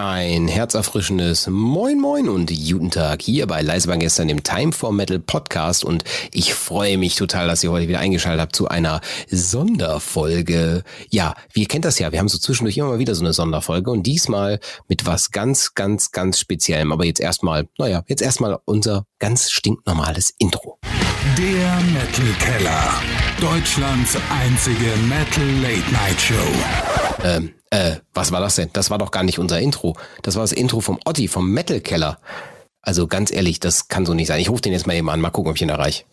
Ein herzerfrischendes Moin Moin und guten Tag hier bei Leise war gestern dem Time for Metal Podcast und ich freue mich total, dass ihr heute wieder eingeschaltet habt zu einer Sonderfolge. Ja, wie ihr kennt das ja, wir haben so zwischendurch immer mal wieder so eine Sonderfolge und diesmal mit was ganz, ganz, ganz Speziellem. Aber jetzt erstmal, naja, jetzt erstmal unser ganz stinknormales Intro. Der Metal Keller. Deutschlands einzige Metal Late Night Show. Ähm, äh, was war das denn? Das war doch gar nicht unser Intro. Das war das Intro vom Otti, vom Metal Keller. Also ganz ehrlich, das kann so nicht sein. Ich rufe den jetzt mal eben an, mal gucken, ob ich ihn erreiche.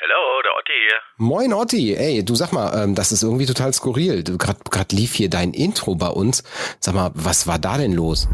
Hallo, der Otti hier. Moin Otti, ey, du sag mal, ähm, das ist irgendwie total skurril. Du gerade lief hier dein Intro bei uns. Sag mal, was war da denn los?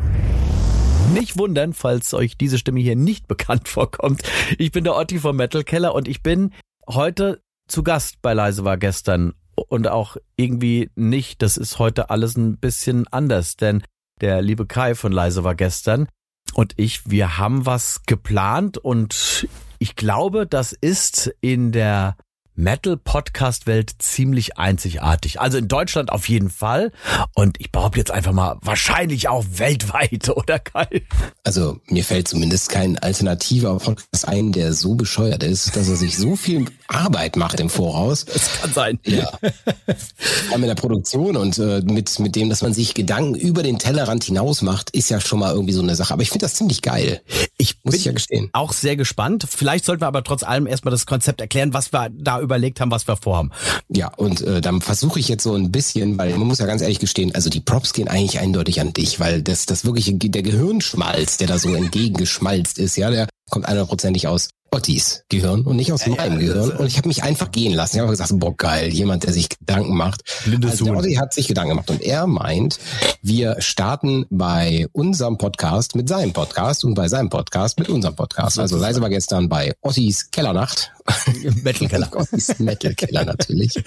Nicht wundern, falls euch diese Stimme hier nicht bekannt vorkommt. Ich bin der Otti vom Metal Keller und ich bin heute zu Gast bei Leise war gestern und auch irgendwie nicht. Das ist heute alles ein bisschen anders, denn der liebe Kai von Leise war gestern und ich, wir haben was geplant und ich glaube, das ist in der Metal-Podcast-Welt ziemlich einzigartig. Also in Deutschland auf jeden Fall. Und ich behaupte jetzt einfach mal, wahrscheinlich auch weltweit, oder Kai? Also mir fällt zumindest kein alternativer Podcast ein, der so bescheuert ist, dass er sich so viel Arbeit macht im Voraus. Das kann sein. Ja. Vor allem in der Produktion und äh, mit, mit dem, dass man sich Gedanken über den Tellerrand hinaus macht, ist ja schon mal irgendwie so eine Sache. Aber ich finde das ziemlich geil. Ich Muss bin ich ja gestehen. auch sehr gespannt. Vielleicht sollten wir aber trotz allem erstmal das Konzept erklären, was wir da überlegt haben, was wir vorhaben. Ja, und äh, dann versuche ich jetzt so ein bisschen, weil man muss ja ganz ehrlich gestehen, also die Props gehen eigentlich eindeutig an dich, weil das, das wirklich der Gehirnschmalz, der da so entgegengeschmalzt ist, ja, der kommt hundertprozentig aus Ottis Gehirn und nicht aus meinem Gehirn. Und ich habe mich einfach gehen lassen. Ich habe gesagt, boah, geil, jemand, der sich Gedanken macht. Blindes also. Otti hat sich Gedanken gemacht und er meint, wir starten bei unserem Podcast mit seinem Podcast und bei seinem Podcast mit unserem Podcast. Also leise war gestern bei Ottis Kellernacht. Metal Keller. Ottis Metal Keller natürlich.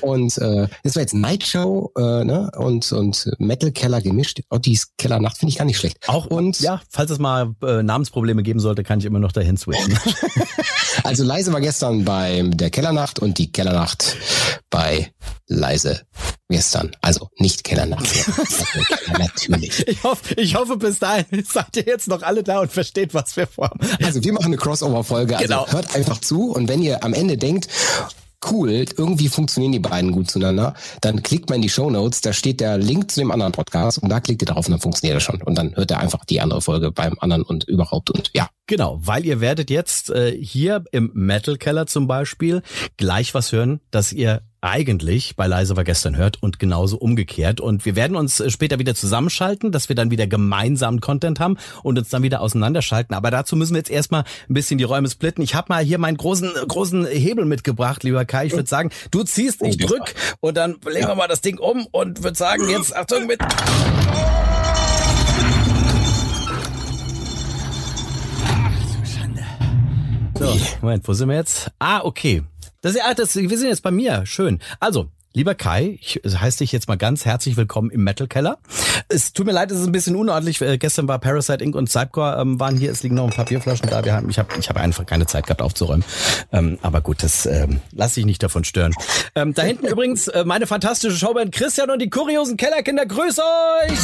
Und äh, das war jetzt Night Show äh, ne? und, und Metal Keller gemischt. Ottis Kellernacht finde ich gar nicht schlecht. Auch Und ja, falls es mal äh, Namensprobleme geben sollte, kann ich immer noch dahin switchen. Also Leise war gestern bei der Kellernacht und die Kellernacht bei Leise gestern. Also nicht Kellernacht. Natürlich. Ich hoffe, ich hoffe, bis dahin seid ihr jetzt noch alle da und versteht, was wir vorhaben. Also wir machen eine Crossover-Folge. Also Genau. hört einfach zu und wenn ihr am Ende denkt, cool, irgendwie funktionieren die beiden gut zueinander, dann klickt mal in die Show Notes, da steht der Link zu dem anderen Podcast und da klickt ihr drauf und dann funktioniert das schon. Und dann hört ihr einfach die andere Folge beim anderen und überhaupt und ja. Genau, weil ihr werdet jetzt äh, hier im Metal Keller zum Beispiel gleich was hören, das ihr eigentlich bei Leise war gestern hört und genauso umgekehrt. Und wir werden uns äh, später wieder zusammenschalten, dass wir dann wieder gemeinsam Content haben und uns dann wieder auseinanderschalten. Aber dazu müssen wir jetzt erstmal ein bisschen die Räume splitten. Ich habe mal hier meinen großen, großen Hebel mitgebracht, lieber Kai. Ich würde sagen, du ziehst, ich Oh, drück und dann legen wir mal das Ding um und würde sagen, jetzt Achtung mit. So, Moment, wo sind wir jetzt? Ah, okay. Das, ah, das, wir sind jetzt bei mir. Schön. Also, lieber Kai, ich heiße dich jetzt mal ganz herzlich willkommen im Metal Keller. Es tut mir leid, es ist ein bisschen unordentlich. Äh, gestern war Parasite Inc. und Cypcore ähm, waren hier. Es liegen noch ein paar Bierflaschen da. Wir haben, ich habe ich hab einfach keine Zeit gehabt aufzuräumen. Ähm, aber gut, das ähm, lass dich nicht davon stören. Ähm, da hinten übrigens äh, meine fantastische Showband Christian und die kuriosen Kellerkinder. Grüß euch!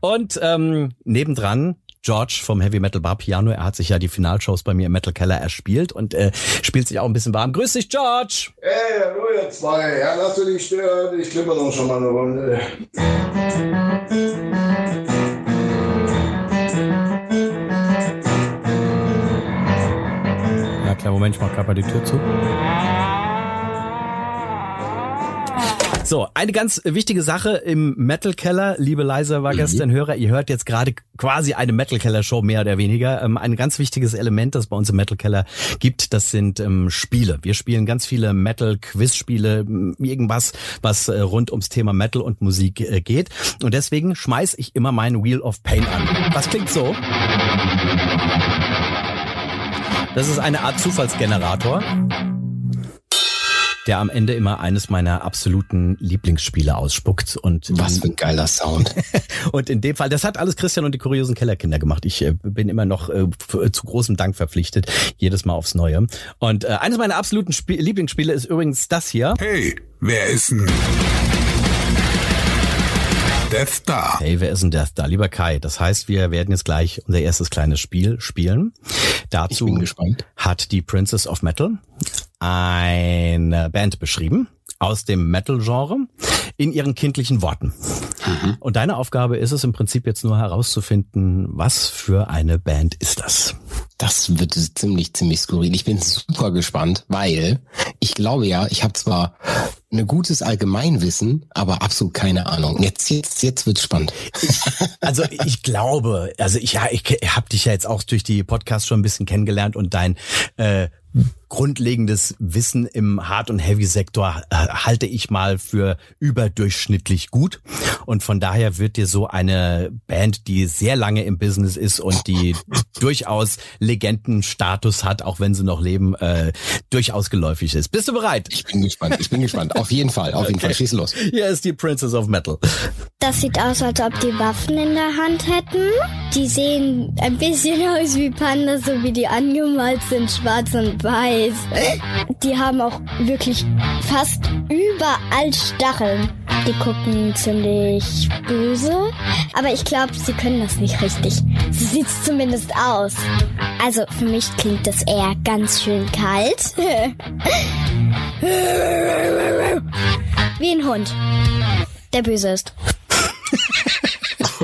Und ähm, nebendran George vom Heavy Metal Bar Piano. Er hat sich ja die Finalshows bei mir im Metal Keller erspielt und äh, spielt sich auch ein bisschen warm. Grüß dich, George! Hey, hallo ihr zwei. Ja, lass du dich stören. Ich klimmer noch schon mal eine Runde. Ja, klar, Moment, ich mach gerade mal die Tür zu. So, eine ganz wichtige Sache im Metal Keller, liebe leise war gestern Hörer, ihr hört jetzt gerade quasi eine Metal Keller Show mehr oder weniger. Ähm, ein ganz wichtiges Element, das bei uns im Metal Keller gibt, das sind ähm, Spiele. Wir spielen ganz viele Metal Quiz Spiele, m, irgendwas, was äh, rund ums Thema Metal und Musik äh, geht. Und deswegen schmeiß ich immer mein Wheel of Pain an. Was klingt so? Das ist eine Art Zufallsgenerator, der am Ende immer eines meiner absoluten Lieblingsspiele ausspuckt. Und Was für ein geiler Sound. und in dem Fall, das hat alles Christian und die kuriosen Kellerkinder gemacht. Ich äh, bin immer noch äh, f- zu großem Dank verpflichtet, jedes Mal aufs Neue. Und äh, eines meiner absoluten Spie Lieblingsspiele ist übrigens das hier. Hey, wer ist denn Death Star? Hey, wer ist denn Death Star? Lieber Kai, das heißt, wir werden jetzt gleich unser erstes kleines Spiel spielen. Dazu hat die Princess of Metal eine Band beschrieben aus dem Metal-Genre in ihren kindlichen Worten. Und deine Aufgabe ist es im Prinzip jetzt nur herauszufinden, was für eine Band ist das? Das wird ziemlich, ziemlich skurril. Ich bin super gespannt, weil ich glaube ja, ich habe zwar ein gutes Allgemeinwissen, aber absolut keine Ahnung. Jetzt, jetzt, jetzt wird's spannend. Also ich glaube, also ich, ja, ich habe dich ja jetzt auch durch die Podcasts schon ein bisschen kennengelernt und dein äh, grundlegendes Wissen im Hard- und Heavy-Sektor äh, halte ich mal für überdurchschnittlich gut. Und von daher wird dir so eine Band, die sehr lange im Business ist und die durchaus Legendenstatus hat, auch wenn sie noch leben, äh, durchaus geläufig ist. Bist du bereit? Ich bin gespannt. Ich bin gespannt. Auf jeden Fall. Auf jeden Fall. Schieß los. Hier ist die Princess of Metal. Das sieht aus, als ob die Waffen in der Hand hätten. Die sehen ein bisschen aus wie Pandas, so wie die angemalt sind, schwarz und weiß. Die haben auch wirklich fast überall Stacheln. Die gucken ziemlich böse, aber ich glaube, sie können das nicht richtig. So sieht's zumindest aus. Also für mich klingt das eher ganz schön kalt. Wie ein Hund, der böse ist.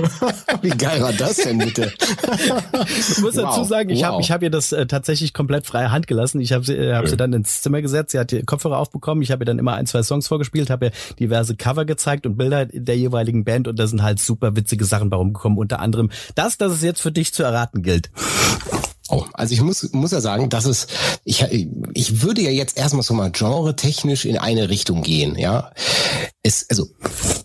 Wie geil war das denn bitte? Ich muss dazu Wow, sagen, ich wow. habe ich hab ihr das äh, tatsächlich komplett freie Hand gelassen. Ich habe sie, äh, hab sie dann ins Zimmer gesetzt, sie hat die Kopfhörer aufbekommen, ich habe ihr dann immer ein, zwei Songs vorgespielt, habe ihr diverse Cover gezeigt und Bilder der jeweiligen Band und da sind halt super witzige Sachen bei rumgekommen, unter anderem das, das es jetzt für dich zu erraten gilt. Oh, also ich muss, muss ja sagen, dass es, ich, ich würde ja jetzt erstmal so mal genre-technisch in eine Richtung gehen, ja. Es, also,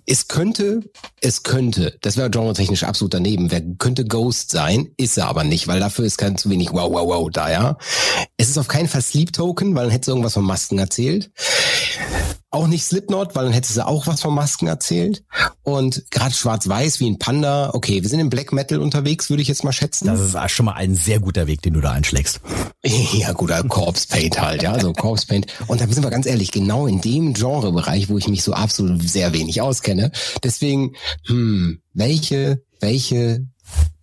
es könnte, es könnte, das wäre genre-technisch absolut daneben, wer könnte Ghost sein, ist er aber nicht, weil dafür ist kein zu wenig wow, wow, wow da, ja. Es ist auf keinen Fall Sleep Token, weil dann hätte irgendwas von Masken erzählt. Auch nicht Slipknot, weil dann hätte sie auch was von Masken erzählt. Und gerade schwarz-weiß wie ein Panda, okay, wir sind im Black Metal unterwegs, würde ich jetzt mal schätzen. Das ist schon mal ein sehr guter Weg, den du da einschlägst. Ja, guter Corpse Paint halt, ja, so Corpse Paint. Und da sind wir ganz ehrlich, genau in dem Genrebereich, wo ich mich so absolut sehr wenig auskenne. Deswegen, hm, welche, welche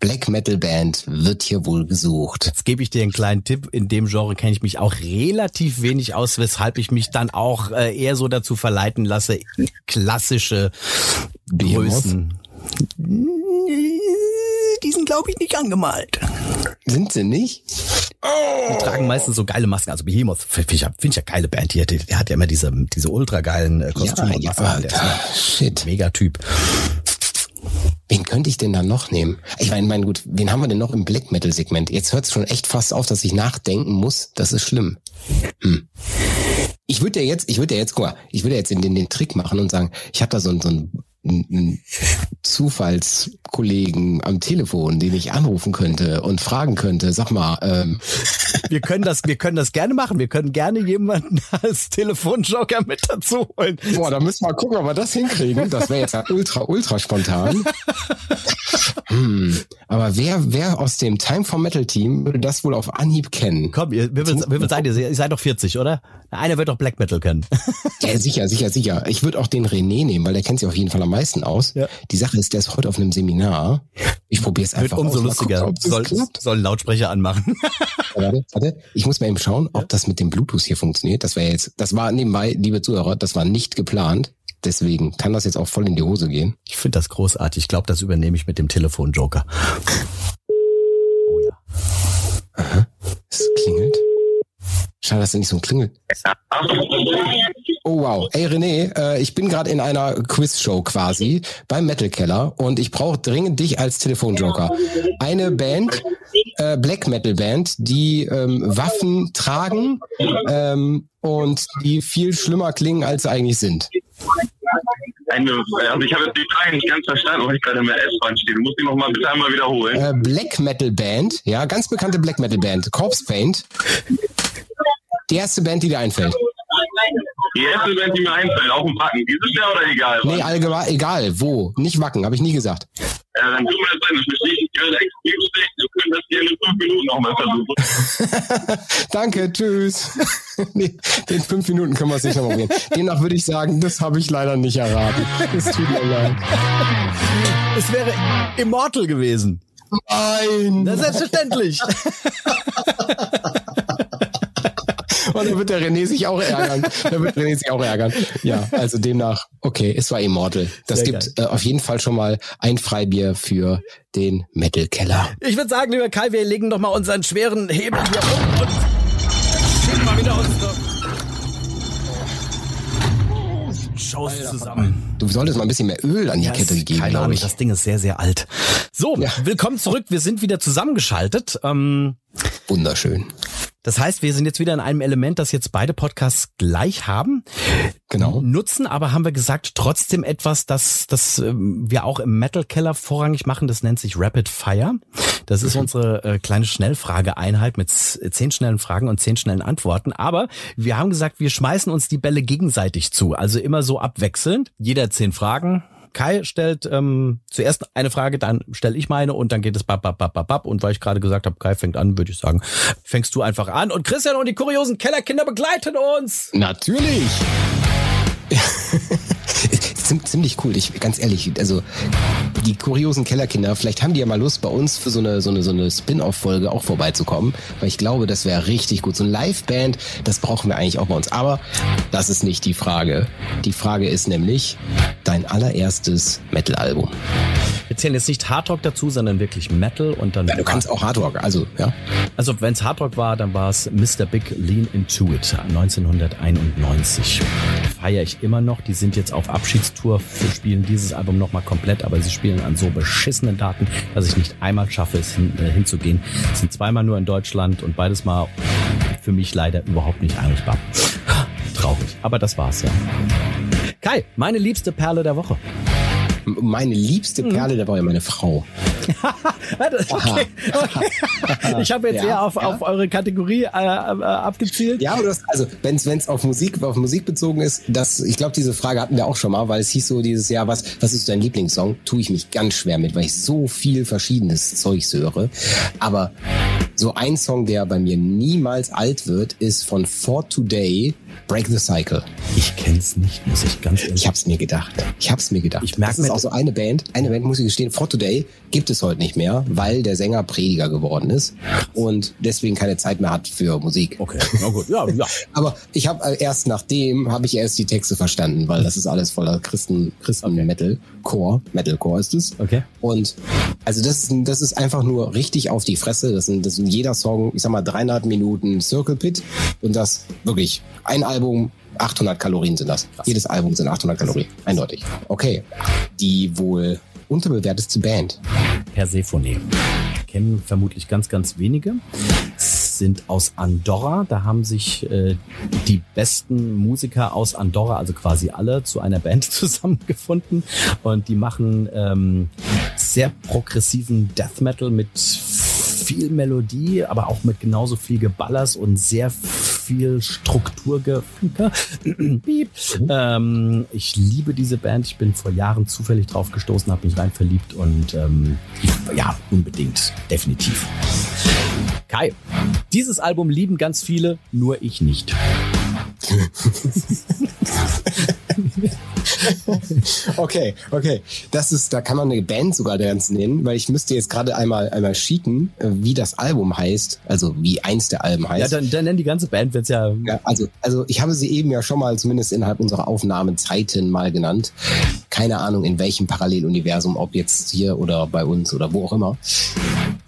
Black Metal Band wird hier wohl gesucht? Jetzt gebe ich dir einen kleinen Tipp. In dem Genre kenne ich mich auch relativ wenig aus, weshalb ich mich dann auch äh, eher so dazu verleiten lasse, klassische? Größen. Die sind, glaube ich, nicht angemalt. Sind sie nicht? Die tragen meistens so geile Masken. Also Behemoth finde ich, ja- find ich ja geile Band. Die, der hat ja immer diese, diese ultra geilen äh, Kostüme und ja, Masken. Der ist ein shit. Megatyp. Wen könnte ich denn da noch nehmen? Ich meine, mein gut, wen haben wir denn noch im Black Metal Segment? Jetzt hört es schon echt fast auf, dass ich nachdenken muss. Das ist schlimm. Hm. Ich würde ja jetzt, ich würde ja jetzt, guck mal, ich würde ja jetzt in den, den Trick machen und sagen, ich habe da so, ein- so ein einen Zufallskollegen am Telefon, den ich anrufen könnte und fragen könnte, sag mal, ähm, Wir können das, wir können das gerne machen. Wir können gerne jemanden als Telefonjoker mit dazu holen. boah, da müssen wir mal gucken, ob wir das hinkriegen. Das wäre jetzt ja ultra, ultra spontan. Hm, aber wer, wer aus dem Time for Metal Team würde das wohl auf Anhieb kennen? Komm, ihr, viel, wie viel seid ihr? Seid doch 40, oder? Einer wird doch Black Metal können. Ja, sicher, sicher, sicher. Ich würde auch den René nehmen, weil der kennt sich auf jeden Fall am meisten aus. Ja. Die Sache ist, der ist heute auf einem Seminar. Ich probiere es Wird einfach umso aus. Lustiger. gucken, Soll, soll Lautsprecher anmachen. Warte, warte. Ich muss mal eben schauen, ob das mit dem Bluetooth hier funktioniert. Das wäre jetzt, das war nebenbei, liebe Zuhörer, das war nicht geplant. Deswegen kann das jetzt auch voll in die Hose gehen. Ich finde das großartig. Ich glaube, das übernehme ich mit dem Telefonjoker. Oh ja. Es klingelt. Schade, dass da nicht so ein Klingel. Oh wow. Ey René, äh, ich bin gerade in einer Quizshow quasi beim Metal Keller und ich brauche dringend dich als Telefonjoker. Eine Band, äh, Black Metal Band, die ähm, Waffen tragen ähm, und die viel schlimmer klingen, als sie eigentlich sind. Eine, also ich habe jetzt die Frage nicht ganz verstanden, weil ich gerade in der S-Bahn stehe. Du musst die nochmal bitte einmal wiederholen. Äh, Black Metal Band, ja, ganz bekannte Black Metal Band, Corpse Paint. Die erste Band, die dir einfällt. Die erste Band, die mir einfällt, auch ein Packen. Dieses Jahr oder egal? Nee, allgemein, egal, wo. Nicht Wacken, habe ich nie gesagt. Ja, dann tut mir das leid, verstehe ich gerade extrem schlecht. Wir können das hier in fünf Minuten nochmal versuchen. Danke, tschüss. nee, den fünf Minuten können wir es nicht nochmal probieren. Demnach würde ich sagen, das habe ich leider nicht erraten. Es tut mir leid. Es wäre Immortal gewesen. Nein! Na, selbstverständlich. Und dann wird der René sich auch ärgern. Dann wird René sich auch ärgern. Ja, also demnach, okay, es war Immortal. Das Sehr gibt äh, auf jeden Fall schon mal ein Freibier für den Metal Keller. Ich würde sagen, lieber Kai, wir legen doch mal unseren schweren Hebel hier um und schieben mal wieder unsere Shows zusammen. Du solltest mal ein bisschen mehr Öl an die Ja, Kette keine glaube ich. das Ding ist sehr, sehr alt. So, Ja. willkommen zurück. Wir sind wieder zusammengeschaltet. Ähm, Wunderschön. das heißt, wir sind jetzt wieder in einem Element, das jetzt beide Podcasts gleich haben. Genau. Nutzen aber, haben wir gesagt, trotzdem etwas, das, das ähm, wir auch im Metal Keller vorrangig machen. Das nennt sich Rapid Fire. Das ist unsere äh, kleine Schnellfrageeinheit mit z- zehn schnellen Fragen und zehn schnellen Antworten. Aber wir haben gesagt, wir schmeißen uns die Bälle gegenseitig zu. Also immer so abwechselnd. Jeder zehn Fragen. Kai stellt ähm, zuerst eine Frage, dann stelle ich meine und dann geht es bap, bap, bap, bap, bap. Und weil ich gerade gesagt habe, Kai fängt an, würde ich sagen, fängst du einfach an. Und Christian und die kuriosen Kellerkinder begleiten uns. Natürlich. Ziem- Ziemlich cool. Ich, ganz ehrlich, also die kuriosen Kellerkinder, vielleicht haben die ja mal Lust, bei uns für so eine, so eine, so eine Spin-off-Folge auch vorbeizukommen, weil ich glaube, das wäre richtig gut. So ein Live-Band, das brauchen wir eigentlich auch bei uns. Aber das ist nicht die Frage. Die Frage ist nämlich dein allererstes Metal-Album. Wir zählen jetzt nicht Hardrock dazu, sondern wirklich Metal und dann. Ja, du kannst auch Hardrock, also ja. Also wenn es Hardrock war, dann war es Mr. Big Lean Into It 1991. Feiere ich immer noch. Die sind jetzt auf Abschiedstour, wir spielen dieses Album nochmal komplett, aber sie spielen an so beschissenen Daten, dass ich nicht einmal schaffe, es hin, äh, hinzugehen. Es sind zweimal nur in Deutschland und beides Mal für mich leider überhaupt nicht einrichtbar. Traurig. Aber das war's ja. Kai, meine liebste Perle der Woche. Meine liebste Perle der Woche, meine Frau. Okay, okay. Ich habe jetzt Ja, eher auf, ja. auf eure Kategorie äh, äh, abgezielt. Ja, aber das, also wenn es auf Musik auf Musik bezogen ist, das ich glaube diese Frage hatten wir auch schon mal, weil es hieß so dieses Jahr, was was ist dein Lieblingssong? Tue ich mich ganz schwer mit, weil ich so viel verschiedenes Zeugs höre. Aber so ein Song, der bei mir niemals alt wird, ist von For Today Break the Cycle. Ich kenn's nicht, muss ich ganz ehrlich Ich hab's mir gedacht. Ich hab's mir gedacht. Ich merk das ist auch so eine Band. Eine Band muss ich gestehen. For Today gibt es heute nicht mehr, weil der Sänger Prediger geworden ist und deswegen keine Zeit mehr hat für Musik. Okay, na gut, ja, ja. Aber ich habe erst nachdem habe ich erst die Texte verstanden, weil das ist alles voller Christen Christen Metal Core, Metalcore ist es. Okay. Und also das ist das ist einfach nur richtig auf die Fresse. Das sind das sind jeder Song, ich sag mal dreieinhalb Minuten Circle Pit und das wirklich ein Album 800 Kalorien sind das. Jedes Album sind 800 Kalorien, eindeutig. Okay, die wohl unterbewertetste Band. Persephone. Kennen vermutlich ganz, ganz wenige. Sind aus Andorra. Da haben sich äh, die besten Musiker aus Andorra, also quasi alle, zu einer Band zusammengefunden. Und die machen ähm, sehr progressiven Death Metal mit viel Melodie, aber auch mit genauso viel Geballers und sehr viel Strukturgefunke. Piep. Ähm, ich liebe diese Band. Ich bin vor Jahren zufällig drauf gestoßen, habe mich rein verliebt und ähm, ja, unbedingt, definitiv. Kai, dieses Album lieben ganz viele, nur ich nicht. Okay, okay. Das ist, da kann man eine Band sogar ganz nennen, weil ich müsste jetzt gerade einmal einmal cheaten, äh, wie das Album heißt, also wie eins der Alben Ja, heißt. dann, dann nenn die ganze Band, wird's ja. Ja, also, also ich habe sie eben ja schon mal zumindest innerhalb unserer Aufnahmezeiten mal genannt. Keine Ahnung in welchem Paralleluniversum, ob jetzt hier oder bei uns oder wo auch immer.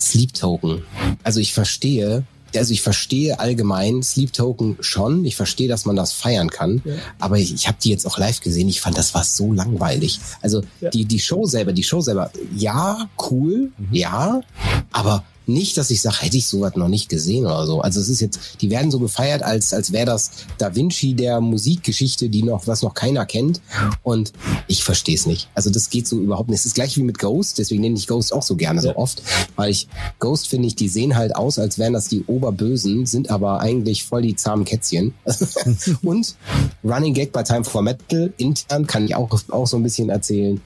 Sleep Token. Also ich verstehe, also ich verstehe allgemein Sleep Token schon. Ich verstehe, dass man das feiern kann. Aber ich, ich habe die jetzt auch live gesehen. Ich fand, das war so langweilig. Also Ja. die, die Show selber, die Show selber, ja, cool, ja, aber nicht, dass ich sage, hätte ich sowas noch nicht gesehen oder so. Also es ist jetzt, die werden so gefeiert, als, als wäre das Da Vinci der Musikgeschichte, die noch, was noch keiner kennt. Und ich verstehe es nicht. Also das geht so überhaupt nicht. Es ist gleich wie mit Ghost, deswegen nenne ich Ghost auch so gerne so oft. Weil ich, Ghost finde ich, die sehen halt aus, als wären das die Oberbösen, sind aber eigentlich voll die zahmen Kätzchen. Und Running Gag bei Time for Metal, intern kann ich auch, auch so ein bisschen erzählen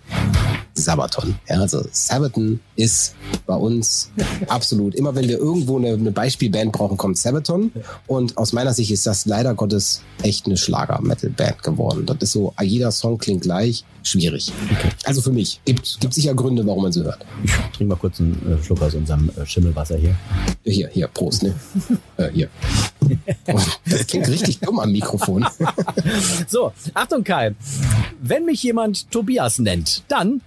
Sabaton. Ja, also Sabaton ist bei uns absolut. Immer wenn wir irgendwo eine, eine Beispielband brauchen, kommt Sabaton. Und aus meiner Sicht ist das leider Gottes echt eine Schlager-Metal-Band geworden. Das ist so, jeder Song klingt gleich. Schwierig. Also für mich. Gibt, gibt sicher Gründe, warum man sie hört. Ich trinke mal kurz einen äh, Schluck aus unserem äh, Schimmelwasser hier. Hier, hier, Prost, ne? äh, hier. Oh, das klingt richtig dumm am Mikrofon. So, Achtung Kai. Wenn mich jemand Tobias nennt, dann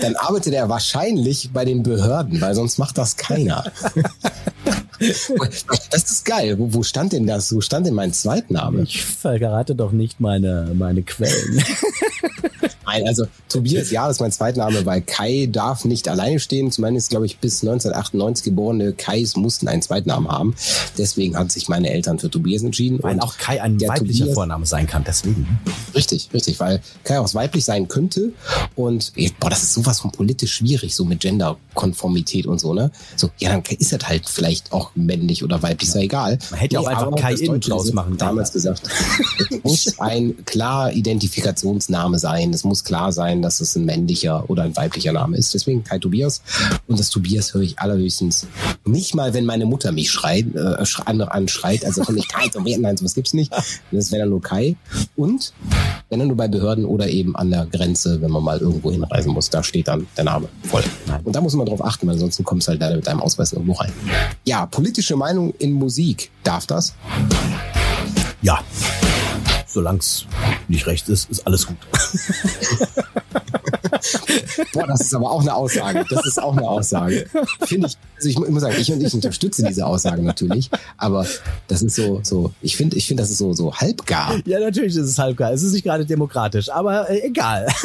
Dann arbeitet er wahrscheinlich bei den Behörden, weil sonst macht das keiner. Das ist geil. Wo, wo stand denn das? Wo stand denn mein Zweitname? ich verrate doch nicht meine, meine Quellen. Nein, also Tobias, ja, das ist mein Zweitname, weil Kai darf nicht alleine stehen. Zumindest, glaube ich, bis 1998 geborene Kais mussten einen Zweitnamen haben. Deswegen haben sich meine Eltern für Tobias entschieden. Weil Und auch Kai ein weiblicher Tobias- Vorname sein kann, deswegen. Richtig, richtig, weil Kai auch weiblich sein könnte. Und boah, das ist sowas von politisch schwierig, so mit Genderkonformität und so, ne? So, ja, dann ist das halt vielleicht auch männlich oder weiblich, ist ja egal. Man hätte ja auch einfach Kai Deutsche draus machen damals gesagt, es muss ein klar Identifikationsname sein. Es muss klar sein, dass es ein männlicher oder ein weiblicher Name ist. Deswegen Kai Tobias. Und das Tobias höre ich allerhöchstens nicht mal, wenn meine Mutter mich schreit, äh, sch- an, anschreit. Also von nicht Kai Tobias, nein, sowas gibt's nicht. Das wäre dann nur Kai. Und wenn dann nur bei Behörden oder eben an der Grenze, wenn man mal irgendwo hinreisen muss, da steht dann der Name voll. Und da muss man drauf achten, weil ansonsten kommst du halt leider mit deinem Ausweis irgendwo rein. Ja, politische Meinung in Musik. Darf das? Ja. Solange es nicht recht ist, ist alles gut. Boah, das ist aber auch eine Aussage. Das ist auch eine Aussage. Finde ich, also ich mu- muss sagen, ich, ich unterstütze diese Aussage natürlich, aber das ist so, so, ich finde, ich finde, das ist so, so halbgar. Ja, natürlich ist es halb geil. Es ist nicht gerade demokratisch, aber äh, egal.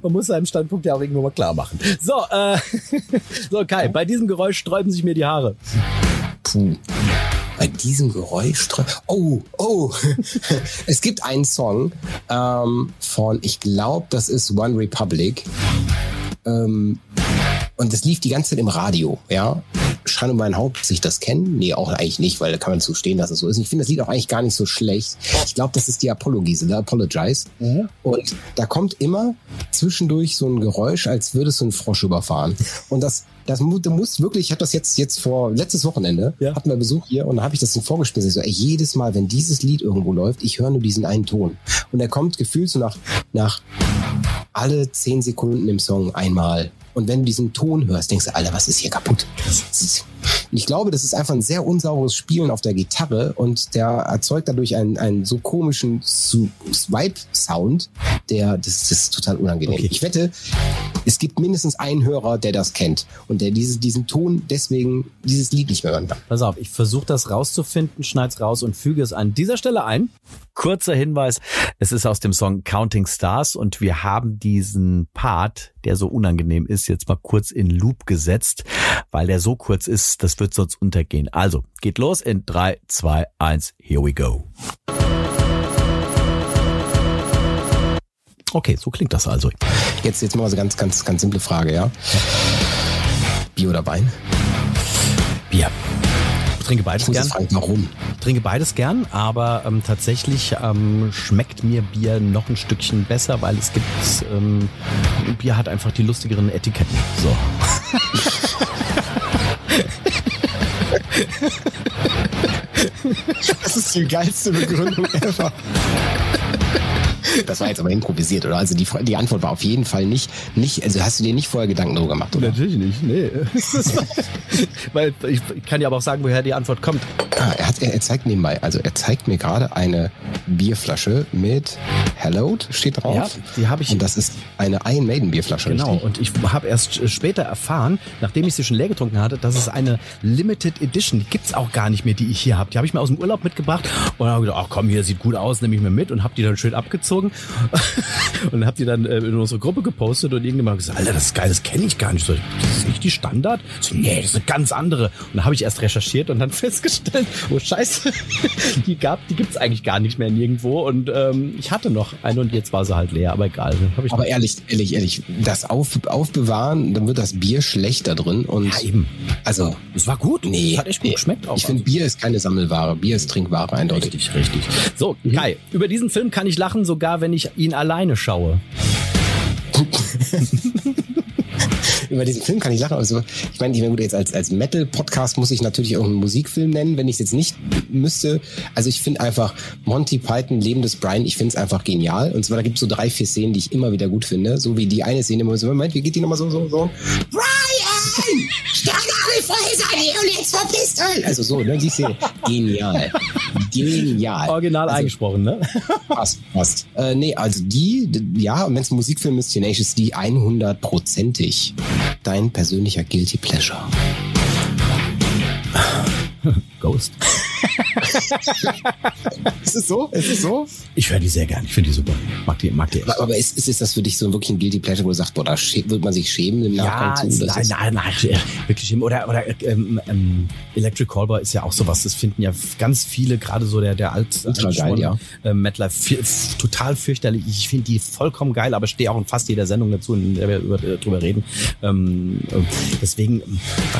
Man muss seinen Standpunkt ja auch irgendwo mal klar machen. So, äh, so Kai, bei diesem Geräusch sträuben sich mir die Haare. Puh. Bei diesem Geräusch. Oh, oh. Es gibt einen Song ähm, von, ich glaube, das ist One Republic. Ähm, und das lief die ganze Zeit im Radio, ja. Schande um mein Haupt, dass ich das kenne. Nee, auch eigentlich nicht, weil da kann man zu stehen, dass es so ist. Ich finde das Lied auch eigentlich gar nicht so schlecht. Ich glaube, das ist die Apollo-Gisela, Apologize. Und da kommt immer zwischendurch so ein Geräusch, als würdest du einen Frosch überfahren. Und das, das mu- du musst wirklich, ich habe das jetzt, jetzt vor, letztes Wochenende, Ja. hatten wir Besuch hier und da habe ich das im vorgespielt. Ich so, ey, jedes Mal, wenn dieses Lied irgendwo läuft, ich höre nur diesen einen Ton. Und er kommt gefühlt so nach, nach alle zehn Sekunden im Song einmal. Und wenn du diesen Ton hörst, denkst du, Alter, was ist hier kaputt? Und ich glaube, das ist einfach ein sehr unsauberes Spielen auf der Gitarre und der erzeugt dadurch einen, einen so komischen Swipe-Sound, der, das, das ist total unangenehm. Okay. Ich wette, es gibt mindestens einen Hörer, der das kennt und der diese, diesen Ton deswegen dieses Lied nicht mehr hören kann. Pass auf, ich versuche das rauszufinden, schneid's raus und füge es an dieser Stelle ein. Kurzer Hinweis, es ist aus dem Song Counting Stars und wir haben diesen Part, der so unangenehm ist, jetzt mal kurz in Loop gesetzt, weil der so kurz ist, das wird sonst untergehen. Also, geht los in 3, 2, 1, here we go. Okay, so klingt das also. Jetzt, jetzt mal so ganz, ganz, ganz simple Frage, ja? Bier oder Wein? Bier. Ich trinke beides gern. fragen, warum? Ich trinke beides gern, aber ähm, tatsächlich ähm, schmeckt mir Bier noch ein Stückchen besser, weil es gibt, ähm, Bier hat einfach die lustigeren Etiketten. So. Das ist die geilste Begründung ever. Das war jetzt aber improvisiert, oder? Also die, die Antwort war auf jeden Fall nicht, nicht, also hast du dir nicht vorher Gedanken darüber gemacht, oder? Natürlich nicht, nee. weil ich, ich kann ja aber auch sagen, woher die Antwort kommt. Ah, er, hat, er, er zeigt nebenbei, also er zeigt mir gerade eine Bierflasche mit Hello steht drauf. Ja, die habe ich- Und das ist eine Iron Maiden Bierflasche, Genau, richtig? und ich habe erst äh, später erfahren, nachdem ich sie schon leer getrunken hatte, dass es eine Limited Edition, die gibt's auch gar nicht mehr, die ich hier habe. Die habe ich mir aus dem Urlaub mitgebracht und habe gedacht, ach komm, hier sieht gut aus, nehme ich mir mit und habe die dann schön abgezogen. Gezogen und hab die dann äh, in unsere Gruppe gepostet und irgendjemand gesagt, Alter, das ist geil, das kenne ich gar nicht. So, das ist nicht die Standard? So, nee, das ist eine ganz andere. Und dann habe ich erst recherchiert und dann festgestellt, oh scheiße, die gab, die gibt's eigentlich gar nicht mehr nirgendwo. Und ähm, ich hatte noch eine und jetzt war sie halt leer, aber egal. Aber ehrlich, ehrlich, ehrlich, das Auf, Aufbewahren, dann wird das Bier schlechter drin und ja, eben. also Es war gut. Nee, Es hat echt gut geschmeckt auch. ich finde Bier ist keine Sammelware, Bier ist Trinkware eindeutig. Richtig, richtig. So, Kai, über diesen Film kann ich lachen, sogar wenn ich ihn alleine schaue. Über diesen Film kann ich lachen. Also, ich meine, ich meine, gut, jetzt als, als Metal-Podcast muss ich natürlich irgendeinen Musikfilm nennen, wenn ich es jetzt nicht müsste. Also ich finde einfach Monty Python, Leben des Brian, ich finde es einfach genial. Und zwar, da gibt es so drei, vier Szenen, die ich immer wieder gut finde. So wie die eine Szene, immer so, Moment, wie geht die nochmal so, so, so? Brian! Sternnagelfeuer und jetzt verpisst euch! Also so, ne, die Szene. Genial. Genial. Original Also, eingesprochen, ne? Passt, passt. Äh, nee, also die, ja, und wenn es ein Musikfilm ist, Tenacious D 100%ig. Dein persönlicher Guilty Pleasure. Ghost. Ist es so? Ist es so? Ich höre die sehr gern. Ich finde die super. Mag die, mag die. echt. Aber, aber ist, ist, ist das für dich so wirklich ein Guilty Pleasure, wo du sagst, boah, da wird man sich schämen im Nachgang zu? ist- Das nein, nein, nein, wirklich schlimm. Oder, oder ähm, ähm, Electric Callboy ist ja auch sowas. Das finden ja ganz viele, gerade so der, der alt, Ultra geil, ja. äh, f- total fürchterlich. Ich finde die vollkommen geil, aber stehe auch in fast jeder Sendung dazu, in der wir über, äh, drüber reden. Ähm, äh, deswegen,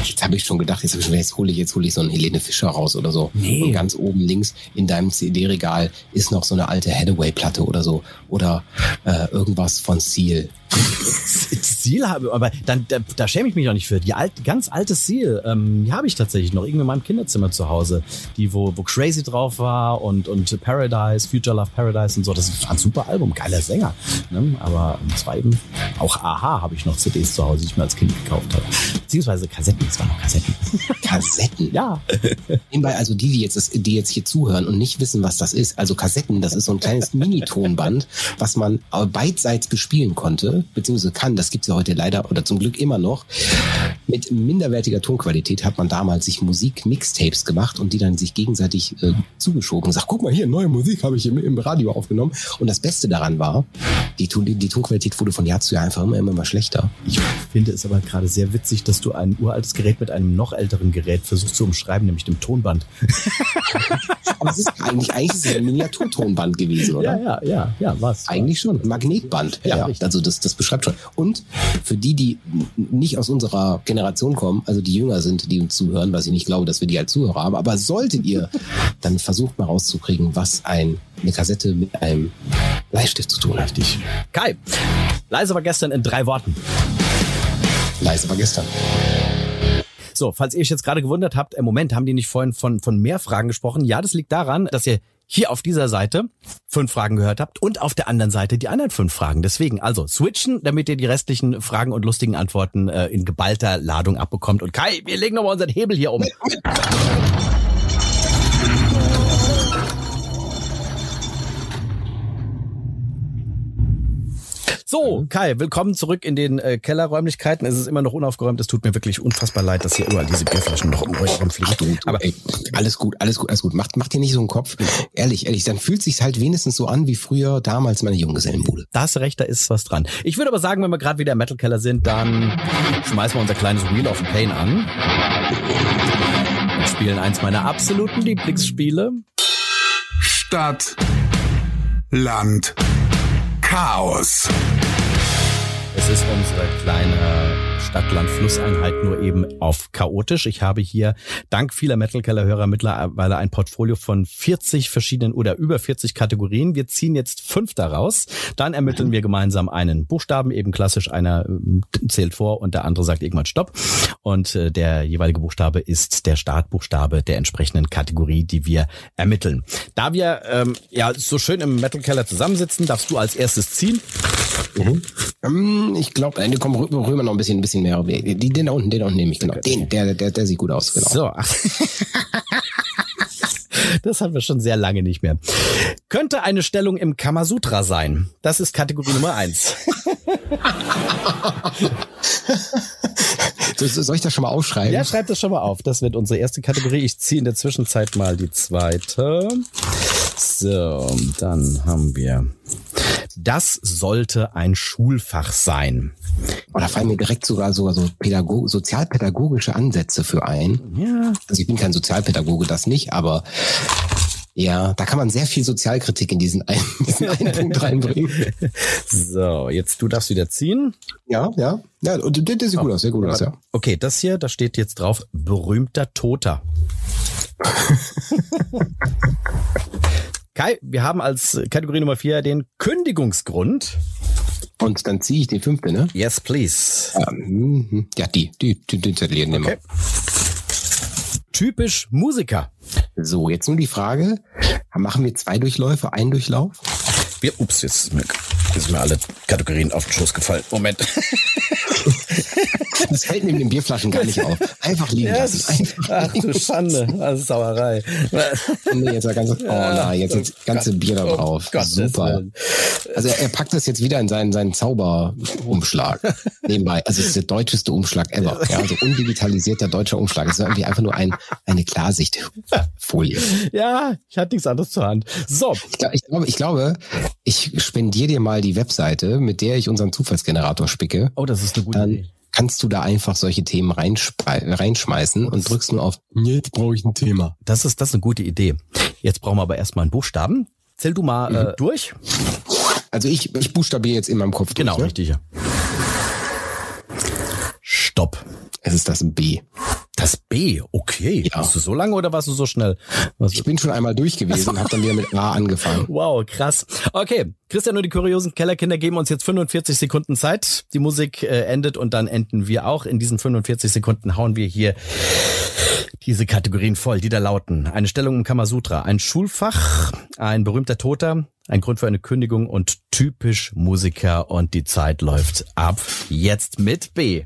Jetzt habe ich schon gedacht, jetzt, hab ich schon, jetzt hole ich, jetzt hole ich so einen Helene Fischer raus oder so. Nee. Und ganz oben links in deinem CD-Regal ist noch so eine alte Hathaway-Platte oder so. Oder äh, irgendwas von Seal. Ziel habe, aber dann da, da schäme ich mich auch nicht für. Die alt, ganz alte Ziel, ähm, die habe ich tatsächlich noch irgendwie in meinem Kinderzimmer zu Hause, die wo wo Crazy drauf war und und Paradise, Future Love Paradise und so. Das war ein super Album, geiler Sänger. Ne? Aber es war eben auch Aha habe ich noch CDs zu Hause, die ich mir als Kind gekauft habe, beziehungsweise Kassetten. Es waren noch Kassetten. Kassetten. Ja, Nebenbei, also die, die jetzt, die jetzt hier zuhören und nicht wissen, was das ist, also Kassetten, das ist so ein kleines Mini-Tonband, was man beidseits bespielen konnte, beziehungsweise kann, das gibt's ja heute leider oder zum Glück immer noch. Mit minderwertiger Tonqualität hat man damals sich Musik-Mixtapes gemacht und die dann sich gegenseitig äh, zugeschoben und sagt, guck mal hier, neue Musik habe ich im, im Radio aufgenommen. Und das Beste daran war, die, die, die Tonqualität wurde von Jahr zu Jahr einfach immer, immer mal schlechter. ich finde es aber gerade sehr witzig, dass du ein uraltes Gerät mit einem noch älteren Gerät versuchst zu umschreiben, nämlich dem Tonband. Aber es ist eigentlich, eigentlich ist es ein Miniaturtonband gewesen, oder? Ja, ja, ja, ja, was? Eigentlich schon. Ein Magnetband. Ja, Ja, also das, das beschreibt schon. Und für die, die nicht aus unserer Generation kommen, also die jünger sind, die uns zuhören, was ich nicht glaube, dass wir die als Zuhörer haben, aber solltet ihr, dann versucht mal rauszukriegen, was ein, eine Kassette mit einem Bleistift zu tun hat. Richtig. Kai, leise war gestern in drei Worten. Leise war gestern. So, falls ihr euch jetzt gerade gewundert habt, im Moment haben die nicht vorhin von, von mehr Fragen gesprochen. Ja, das liegt daran, dass ihr hier auf dieser Seite fünf Fragen gehört habt und auf der anderen Seite die anderen fünf Fragen. Deswegen also switchen, damit ihr die restlichen Fragen und lustigen Antworten äh, in geballter Ladung abbekommt. Und Kai, wir legen nochmal unseren Hebel hier um. So, Kai, willkommen zurück in den äh, Kellerräumlichkeiten. Es ist immer noch unaufgeräumt. Es tut mir wirklich unfassbar leid, dass hier überall diese Bierflaschen noch um euch rumfliegen. Aber ey, alles gut, alles gut, alles gut. Macht, macht dir nicht so einen Kopf. Ehrlich, ehrlich, dann fühlt sich's halt wenigstens so an wie früher damals meine Junggesellenbude. da hast du recht, da ist was dran. Ich würde aber sagen, wenn wir gerade wieder im Metal Keller sind, dann schmeißen wir unser kleines Wheel of Pain an. Und spielen eins meiner absoluten Lieblingsspiele. Stadt, Land, Chaos. Ist unsere kleine Stadt-Land-Flusseinheit nur eben auf chaotisch. Ich habe hier dank vieler Metal Keller Hörer mittlerweile ein Portfolio von 40 verschiedenen oder über 40 Kategorien. Wir ziehen jetzt fünf daraus. Dann ermitteln wir gemeinsam einen Buchstaben, eben klassisch einer ähm, zählt vor und der andere sagt irgendwann Stopp. Und äh, der jeweilige Buchstabe ist der Startbuchstabe der entsprechenden Kategorie, die wir ermitteln. Da wir ähm, ja so schön im Metal Keller zusammensitzen, darfst du als erstes ziehen. Ähm, ich glaube, äh, komm, rüber, rüber noch ein bisschen, ein bisschen mehr. Die, den da unten, den da unten nehme ich, genau. Den, der, der, der sieht gut aus, genau. So. Das haben wir schon sehr lange nicht mehr. Könnte eine Stellung im Kamasutra sein. Das ist Kategorie Nummer eins. So, so- soll ich das schon mal aufschreiben? Ja, schreibt das schon mal auf. Das wird unsere erste Kategorie. Ich ziehe in der Zwischenzeit mal die zweite. So, dann haben wir. Das sollte ein Schulfach sein. Oh, da fallen mir direkt sogar sogar so Pädago sozialpädagogische Ansätze für ein. Ja. Also ich bin kein Sozialpädagoge, das nicht, aber ja, da kann man sehr viel Sozialkritik in diesen einen, diesen einen Punkt reinbringen. So, jetzt du darfst wieder ziehen. Ja, ja. Ja, und das das sieht gut aus, sehr gut aus, ja. Okay, das hier, da steht jetzt drauf, berühmter Toter. Kai, wir haben als Kategorie Nummer vier den Kündigungsgrund. Und dann ziehe ich die fünfte, ne? Yes, please. Ja, mhm. ja die, die, die, den Zettel hier nehmen wir. Okay. Typisch Musiker. So, jetzt nur die Frage, machen wir zwei Durchläufe, einen Durchlauf? Wir, ups, jetzt jetzt sind mir alle Kategorien auf den Schoß gefallen. Moment. Das fällt neben den Bierflaschen gar nicht auf. Einfach liegen lassen. Einfach Ach du Schande, das ist Sauerei. Nee, jetzt das ganze, oh nein, jetzt das ganze Bier da drauf. Oh Super. Also er, er packt das jetzt wieder in seinen, seinen Zauberumschlag. Nebenbei. Also es ist der deutscheste Umschlag ever. Ja, also undigitalisierter deutscher Umschlag. Es ist irgendwie einfach nur ein, eine Klarsichtfolie. Ja, ich hatte nichts anderes zur Hand. So, Ich, glaub- ich, glaube, ich glaube, ich spendiere dir mal die Webseite, mit der ich unseren Zufallsgenerator spicke. oh, das ist eine gute Dann Idee. kannst du da einfach solche Themen reinschmeißen und drückst nur auf, jetzt brauche ich ein Thema. Das ist, das ist eine gute Idee. Jetzt brauchen wir aber erstmal einen Buchstaben. Zähl du mal Mhm. äh, durch. Also ich, ich buchstabiere jetzt in meinem Kopf Genau, durch. Ne? richtig. Stopp. Es ist das B. Das B, okay. Ja. Warst du so lange oder warst du so schnell? Was, Ich bin schon einmal durch gewesen und habe dann wieder mit A angefangen. Wow, krass. Okay, Christian und die kuriosen Kellerkinder geben uns jetzt 45 Sekunden Zeit. Die Musik äh, endet und dann enden wir auch. In diesen 45 Sekunden hauen wir hier diese Kategorien voll, die da lauten. Eine Stellung im Kamasutra, ein Schulfach, ein berühmter Toter, ein Grund für eine Kündigung und typisch Musiker und die Zeit läuft ab. Jetzt mit B.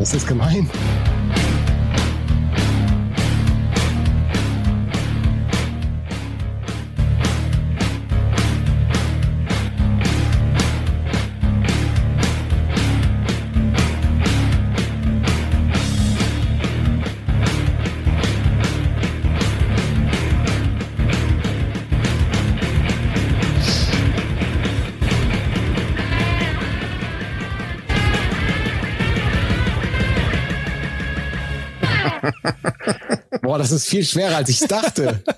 das ist gemein. Das ist viel schwerer, als ich dachte.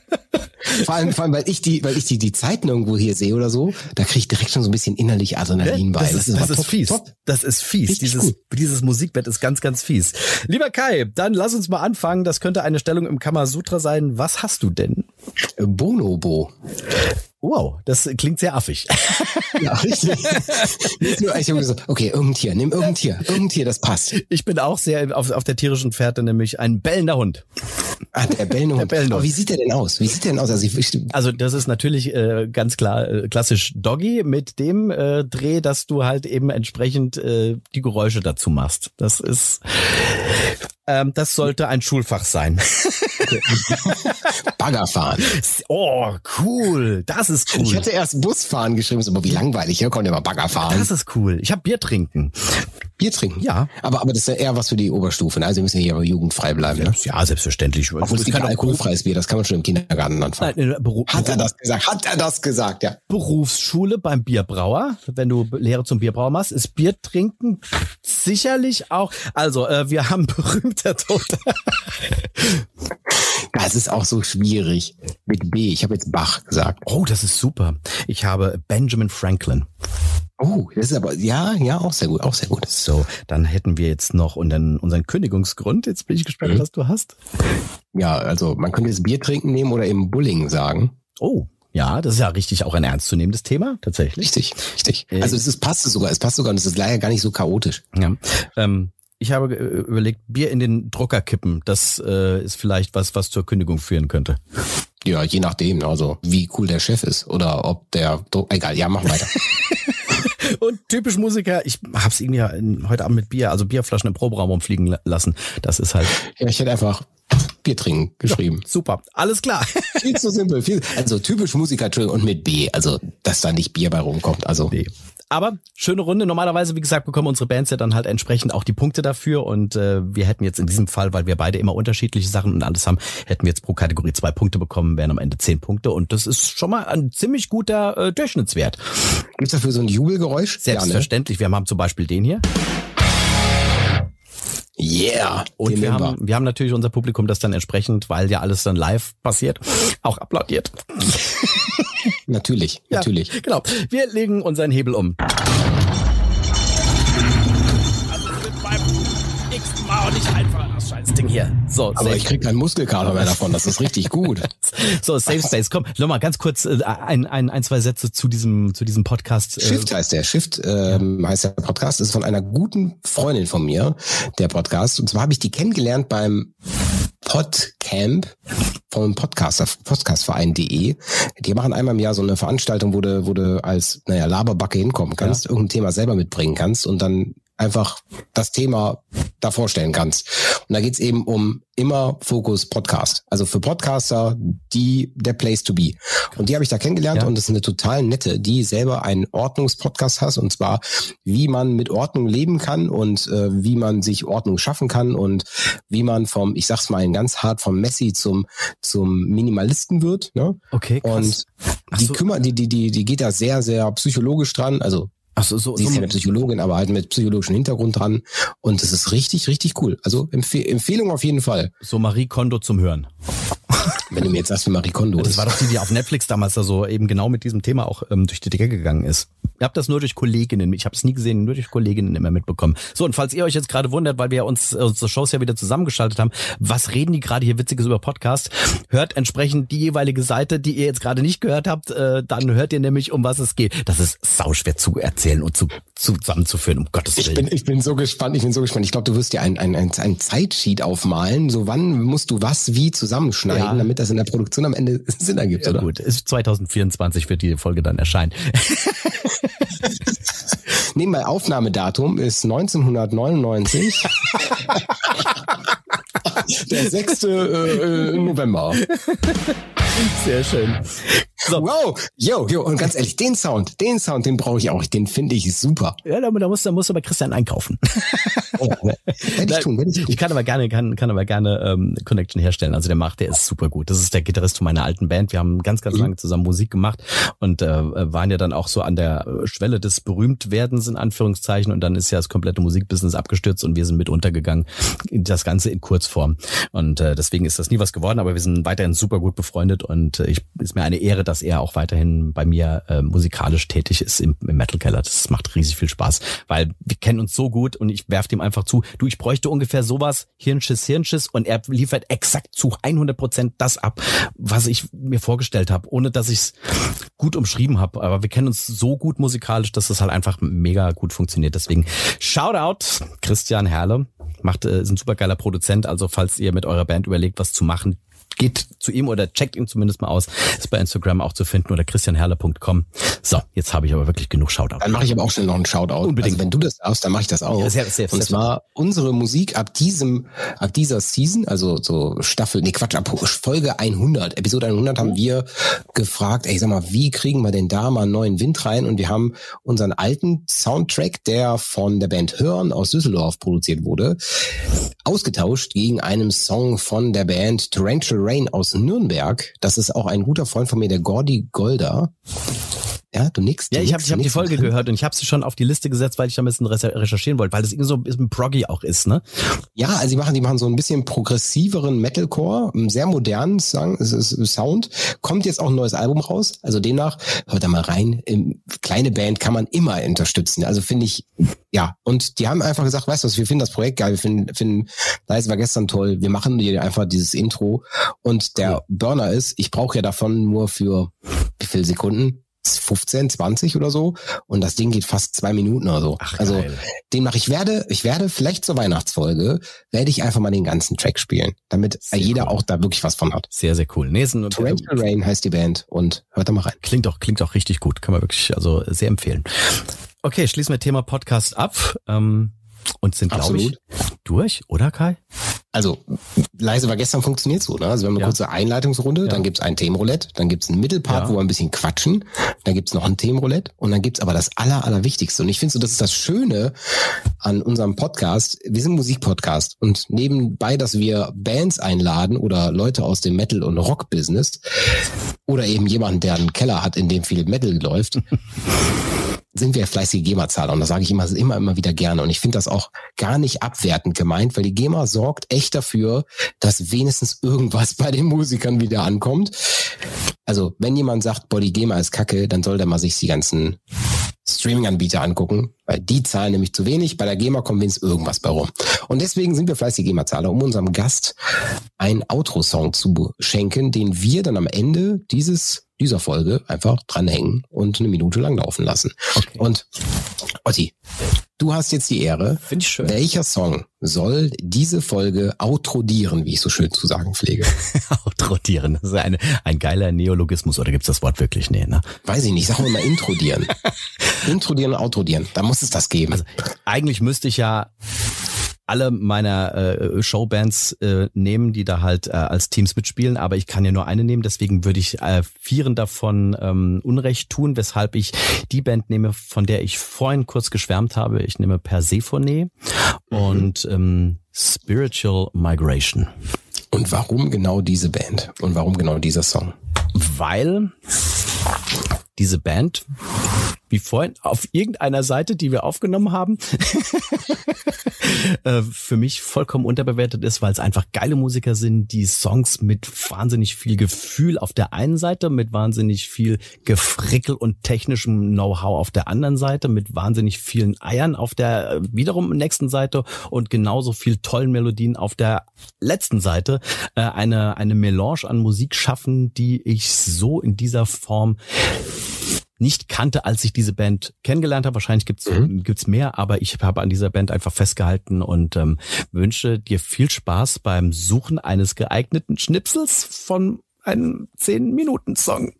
Vor allem, vor allem, weil ich die, weil ich die, die Zeiten irgendwo hier sehe oder so, da kriege ich direkt schon so ein bisschen innerlich Adrenalin bei. Das ist, das aber ist top, fies. top. Das ist fies. Richtig Dieses, gut. dieses Musikbett ist ganz, ganz fies. Lieber Kai, dann lass uns mal anfangen. Das könnte eine Stellung im Kamasutra sein. Was hast du denn? Bonobo. Wow, das klingt sehr affig. Ja, richtig. Ich habe gesagt, okay, irgendein Tier, nimm irgendein Tier, irgendein Tier, das passt. Ich bin auch sehr auf, auf der tierischen Fährte, nämlich ein bellender Hund. Ah, der bellende Hund. bellende Aber Hund. wie sieht der denn aus? Wie sieht der denn aus? Also Also das ist natürlich äh, ganz klar äh, klassisch Doggy mit dem äh, Dreh, dass du halt eben entsprechend äh, die Geräusche dazu machst. Das ist, ähm, das sollte ein Schulfach sein. Bagger fahren. Oh, cool. Das ist cool. Ich hatte erst Busfahren geschrieben, aber wie langweilig. Hier kommt immer Bagger fahren. Das ist cool. Ich habe Bier trinken. Bier trinken. Ja. Aber, aber das ist ja eher was für die Oberstufe. Ne? Also wir müssen hier aber jugendfrei bleiben. Ne? Ja, selbstverständlich. Obwohl es auch alkoholfreies Bier, das kann man schon im Kindergarten anfangen. Nein, Beru Hat er das gesagt? Hat er das gesagt? Ja. Berufsschule beim Bierbrauer, wenn du Lehre zum Bierbrauer machst, ist Bier trinken sicherlich auch. Also, äh, wir haben berühmter Toter. Das ist auch so schwierig. Mit B. Ich habe jetzt Bach gesagt. Oh, das ist super. Ich habe Benjamin Franklin. Oh, das ist aber, ja, ja, auch sehr gut, auch sehr gut. So, dann hätten wir jetzt noch unseren, unseren Kündigungsgrund. Jetzt bin ich gespannt, Mhm. was du hast. Ja, also man könnte jetzt Bier trinken nehmen oder eben Bulling sagen. Oh, ja, das ist ja richtig auch ein ernstzunehmendes Thema, tatsächlich. Richtig, richtig. Äh, Also es ist, passt sogar, es passt sogar und es ist leider gar nicht so chaotisch. Ja. Ähm, ich habe äh, überlegt, Bier in den Drucker kippen. Das äh, ist vielleicht was, was zur Kündigung führen könnte. Ja, je nachdem, also wie cool der Chef ist oder ob der, egal, ja, mach weiter. Und typisch Musiker, ich hab's irgendwie heute Abend mit Bier, also Bierflaschen im Proberaum rumfliegen la- lassen. Das ist halt, ja, ich hätte einfach Bier trinken geschrieben. Ja, super, alles klar. viel zu simpel. Viel, also typisch Musiker und mit B. Also, dass da nicht Bier bei rumkommt. Also. Nee. Aber schöne Runde. Normalerweise, wie gesagt, bekommen unsere Bands ja dann halt entsprechend auch die Punkte dafür. Und äh, wir hätten jetzt in diesem Fall, weil wir beide immer unterschiedliche Sachen und alles haben, hätten wir jetzt pro Kategorie zwei Punkte bekommen, wären am Ende zehn Punkte. Und das ist schon mal ein ziemlich guter äh, Durchschnittswert. Gibt's dafür so ein Jubelgeräusch? Selbstverständlich. Ja, ne? Wir haben zum Beispiel den hier. Yeah. Und wir haben, wir haben natürlich unser Publikum, das dann entsprechend, weil ja alles dann live passiert, auch applaudiert. natürlich, ja, natürlich. Genau. Wir legen unseren Hebel um. auch nicht einfach, das Ding hier. So, Aber ich krieg keinen Muskelkater mehr davon, das ist richtig gut. so, Safe Space, komm, nochmal ganz kurz äh, ein, ein, ein, zwei Sätze zu diesem, zu diesem Podcast. Äh. Shift heißt der, Shift ähm, heißt der Podcast, ist von einer guten Freundin von mir, der Podcast. Und zwar habe ich die kennengelernt beim Podcamp vom Podcaster, Podcastverein.de. Die machen einmal im Jahr so eine Veranstaltung, wo du, wo du als, naja, Laberbacke hinkommen kannst, ja. irgendein Thema selber mitbringen kannst und dann einfach das Thema da vorstellen kannst. Und da geht's eben um immer Fokus Podcast. Also für Podcaster die der Place to be. Und die habe ich da kennengelernt ja. und das ist eine total nette, die selber einen Ordnungspodcast hat und zwar wie man mit Ordnung leben kann und äh, wie man sich Ordnung schaffen kann und wie man vom, ich sag's mal ganz hart, vom Messi zum zum Minimalisten wird. Ne? Okay. Krass. Und die so. kümmert, die die die die geht da sehr sehr psychologisch dran. Also Ach so, so, Sie ist ja eine Psychologin, aber halt mit psychologischem Hintergrund dran. Und das ist richtig, richtig cool. Also Empf Empfehlung auf jeden Fall. So Marie Kondo zum Hören. Wenn du mir jetzt sagst, wie Marie Kondo Das war doch die, die auf Netflix damals da so eben genau mit diesem Thema auch ähm, durch die Decke gegangen ist. Ihr habt das nur durch Kolleginnen, ich habe es nie gesehen, nur durch Kolleginnen immer mitbekommen. So, und falls ihr euch jetzt gerade wundert, weil wir uns unsere Shows ja wieder zusammengeschaltet haben, was reden die gerade hier Witziges über Podcast? Hört entsprechend die jeweilige Seite, die ihr jetzt gerade nicht gehört habt, äh, dann hört ihr nämlich, um was es geht. Das ist sauschwer zu erzählen und zu, zusammenzuführen, um Gottes Willen. Ich bin, ich bin so gespannt, ich bin so gespannt. Ich glaube, du wirst dir ein, ein, ein, ein Zeitsheet aufmalen, so wann musst du was wie zusammenschneiden, ja. Damit das in der Produktion am Ende Sinn ergibt, ja, oder? Gut, ist 2024 wird die Folge dann erscheinen. Nebenbei Aufnahmedatum ist 1999. Der 6. Äh, äh, November. Sehr schön. So. Wow, yo, yo, und ganz ehrlich, den Sound, den Sound, den brauche ich auch, den finde ich super. Ja, da, da musst, da musst du bei Christian einkaufen. Oh, werde ich tun, ich tun. Ich kann aber gerne, kann, kann aber gerne ähm, Connection herstellen. Also der macht, der ist super gut. Das ist der Gitarrist von meiner alten Band. Wir haben ganz, ganz mhm. lange zusammen Musik gemacht und äh, waren ja dann auch so an der Schwelle des Berühmtwerdens in Anführungszeichen und dann ist ja das komplette Musikbusiness abgestürzt und wir sind mit untergegangen. Das Ganze in Kurzform. Und äh, deswegen ist das nie was geworden, aber wir sind weiterhin super gut befreundet und äh, ich ist mir eine Ehre, dass er auch weiterhin bei mir äh, musikalisch tätig ist im, im Metal Keller. Das macht riesig viel Spaß, weil wir kennen uns so gut und ich werfe ihm einfach zu, du, ich bräuchte ungefähr sowas, Hirnschiss, Hirnschiss und er liefert exakt zu 100 Prozent das ab, was ich mir vorgestellt habe, ohne dass ich es gut umschrieben habe. Aber wir kennen uns so gut musikalisch, dass das halt einfach mega gut funktioniert. Deswegen Shoutout Christian Herle, macht äh, ist ein supergeiler Produzent. Also falls ihr mit eurer Band überlegt, was zu machen, geht zu ihm oder checkt ihn zumindest mal aus. Ist bei Instagram auch zu finden oder christianherle.com. So, jetzt habe ich aber wirklich genug Shoutout. Dann mache ich aber auch schnell noch einen Shoutout. Unbedingt. Also wenn du das darfst, dann mache ich das auch. Ja, sehr, sehr, Und zwar unsere Musik ab diesem, ab dieser Season, also so Staffel, nee Quatsch, ab Folge 100, Episode 100 haben wir gefragt, ey, sag mal, wie kriegen wir denn da mal einen neuen Wind rein? Und wir haben unseren alten Soundtrack, der von der Band Hörn aus Düsseldorf produziert wurde, ausgetauscht gegen einen Song von der Band Torrential Rain aus Nürnberg. Das ist auch ein guter Freund von mir, der Gordy Golder. Ja, du nix. ja, ich habe hab die Folge drin. gehört und ich habe sie schon auf die Liste gesetzt, weil ich da ein bisschen recherchieren wollte, weil das irgendwie so ein bisschen proggy auch ist, ne? Ja, also die machen, die machen so ein bisschen progressiveren Metalcore, einen sehr modernen Sound. Kommt jetzt auch ein neues Album raus, also demnach hört da mal rein. Kleine Band kann man immer unterstützen. Also finde ich, ja. Und die haben einfach gesagt, weißt du was, wir finden das Projekt geil, wir finden, finden, das war gestern toll. Wir machen dir einfach dieses Intro und der Burner ist, ich brauche ja davon nur für wie viele Sekunden? 15, 20 oder so. Und das Ding geht fast zwei Minuten oder so. Ach, also den mache ich werde, ich werde vielleicht zur Weihnachtsfolge, werde ich einfach mal den ganzen Track spielen, damit sehr jeder cool. auch da wirklich was von hat. Sehr, sehr cool. Nee, Torrential Rain heißt die Band und hört da mal rein. Klingt auch, klingt auch richtig gut. Kann man wirklich, also sehr empfehlen. Okay, schließen wir Thema Podcast ab. Ähm, und sind, glaube ich, durch, oder Kai? Also, leise war gestern funktioniert so, ne? Also wir haben eine Ja. kurze Einleitungsrunde, Ja. dann gibt's ein Themenroulette, dann gibt's einen Mittelpart, Ja. wo wir ein bisschen quatschen, dann gibt's noch ein Themenroulette und dann gibt's aber das aller, allerwichtigste. Und ich finde so, das ist das Schöne an unserem Podcast. Wir sind Musikpodcast und nebenbei, dass wir Bands einladen oder Leute aus dem Metal- und Rock-Business oder eben jemanden, der einen Keller hat, in dem viel Metal läuft, sind wir fleißige GEMA-Zahler und das sage ich immer, immer, immer wieder gerne. Und ich finde das auch gar nicht abwertend gemeint, weil die GEMA sorgt echt dafür, dass wenigstens irgendwas bei den Musikern wieder ankommt. Also, wenn jemand sagt, boah, die GEMA ist kacke, dann soll der mal sich die ganzen Streaming-Anbieter angucken, weil die zahlen nämlich zu wenig. Bei der GEMA kommt wenigstens irgendwas bei rum. Und deswegen sind wir fleißige GEMA-Zahler, um unserem Gast einen Outro-Song zu schenken, den wir dann am Ende dieses dieser Folge einfach dranhängen und eine Minute lang laufen lassen. Okay. Und Otti, du hast jetzt die Ehre. Finde ich schön. Welcher Song soll diese Folge outrodieren, wie ich so schön zu sagen pflege? Outrodieren. Das ist eine, ein geiler Neologismus, oder gibt's das Wort wirklich? Nee, ne? Weiß ich nicht, sagen wir mal introdieren. introdieren und outrodieren. Da muss es das geben. Also eigentlich müsste ich ja alle meiner äh, Showbands äh, nehmen, die da halt äh, als Teams mitspielen, aber ich kann ja nur eine nehmen, deswegen würde ich äh, vieren davon ähm, Unrecht tun, weshalb ich die Band nehme, von der ich vorhin kurz geschwärmt habe. Ich nehme Persephone und ähm, Spiritual Migration. und warum genau diese Band? Und warum genau dieser Song? weil diese Band, wie vorhin, auf irgendeiner Seite, die wir aufgenommen haben, äh, für mich vollkommen unterbewertet ist, weil es einfach geile Musiker sind, die Songs mit wahnsinnig viel Gefühl auf der einen Seite, mit wahnsinnig viel Gefrickel und technischem Know-how auf der anderen Seite, mit wahnsinnig vielen Eiern auf der äh, wiederum nächsten Seite und genauso viel tollen Melodien auf der letzten Seite äh, eine, eine Melange an Musik schaffen, die ich so in dieser Form nicht kannte, als ich diese Band kennengelernt habe. Wahrscheinlich gibt's gibt's mehr, aber ich habe an dieser Band einfach festgehalten und ähm, wünsche dir viel Spaß beim Suchen eines geeigneten Schnipsels von einem 10-Minuten-Song.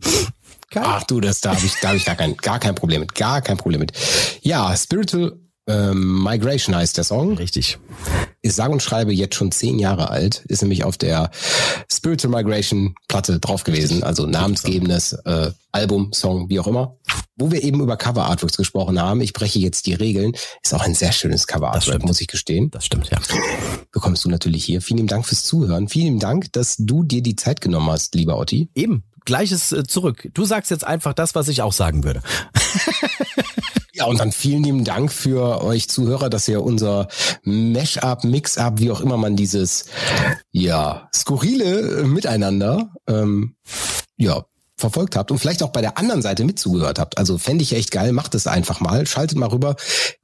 Kai? Ach du, das da habe ich, da habe ich gar kein, gar kein Problem mit, gar kein Problem mit. Ja, Spiritual ähm, Migration heißt der Song. Richtig. ist sage und schreibe jetzt schon zehn Jahre alt, ist nämlich auf der Spiritual Migration Platte drauf gewesen, also namensgebendes äh, Album, Song, wie auch immer. Wo wir eben über Cover Artworks gesprochen haben, ich breche jetzt die Regeln, ist auch ein sehr schönes Cover Artwork, muss ich gestehen. Das stimmt, ja. Bekommst du natürlich hier. Vielen Dank fürs Zuhören. Vielen Dank, dass du dir die Zeit genommen hast, lieber Otti. Eben. Gleiches äh, zurück. Du sagst jetzt einfach das, was ich auch sagen würde. Ja, und dann vielen lieben Dank für euch Zuhörer, dass ihr unser Mash-up, Mix-up, wie auch immer man dieses, ja, skurrile Miteinander, ähm, ja, verfolgt habt und vielleicht auch bei der anderen Seite mitzugehört habt. Also fände ich echt geil, macht es einfach mal, schaltet mal rüber,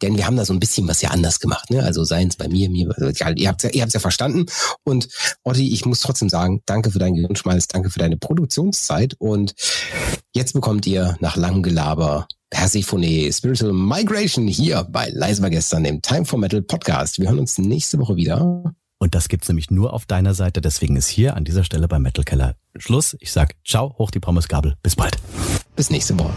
denn wir haben da so ein bisschen was ja anders gemacht. Ne? Also seien es bei mir, mir, egal, ihr habt ja, ihr habt's ja verstanden. Und Otti, ich muss trotzdem sagen, danke für deinen Gehirnschmalz, danke für deine Produktionszeit und jetzt bekommt ihr nach langem Gelaber Persephone Spiritual Migration hier bei Leise war gestern im Time for Metal Podcast. Wir hören uns nächste Woche wieder. Und das gibt's nämlich nur auf deiner Seite. Deswegen ist hier an dieser Stelle beim Metal Keller Schluss. Ich sag ciao, hoch die Pommesgabel. Bis bald. Bis nächste Woche.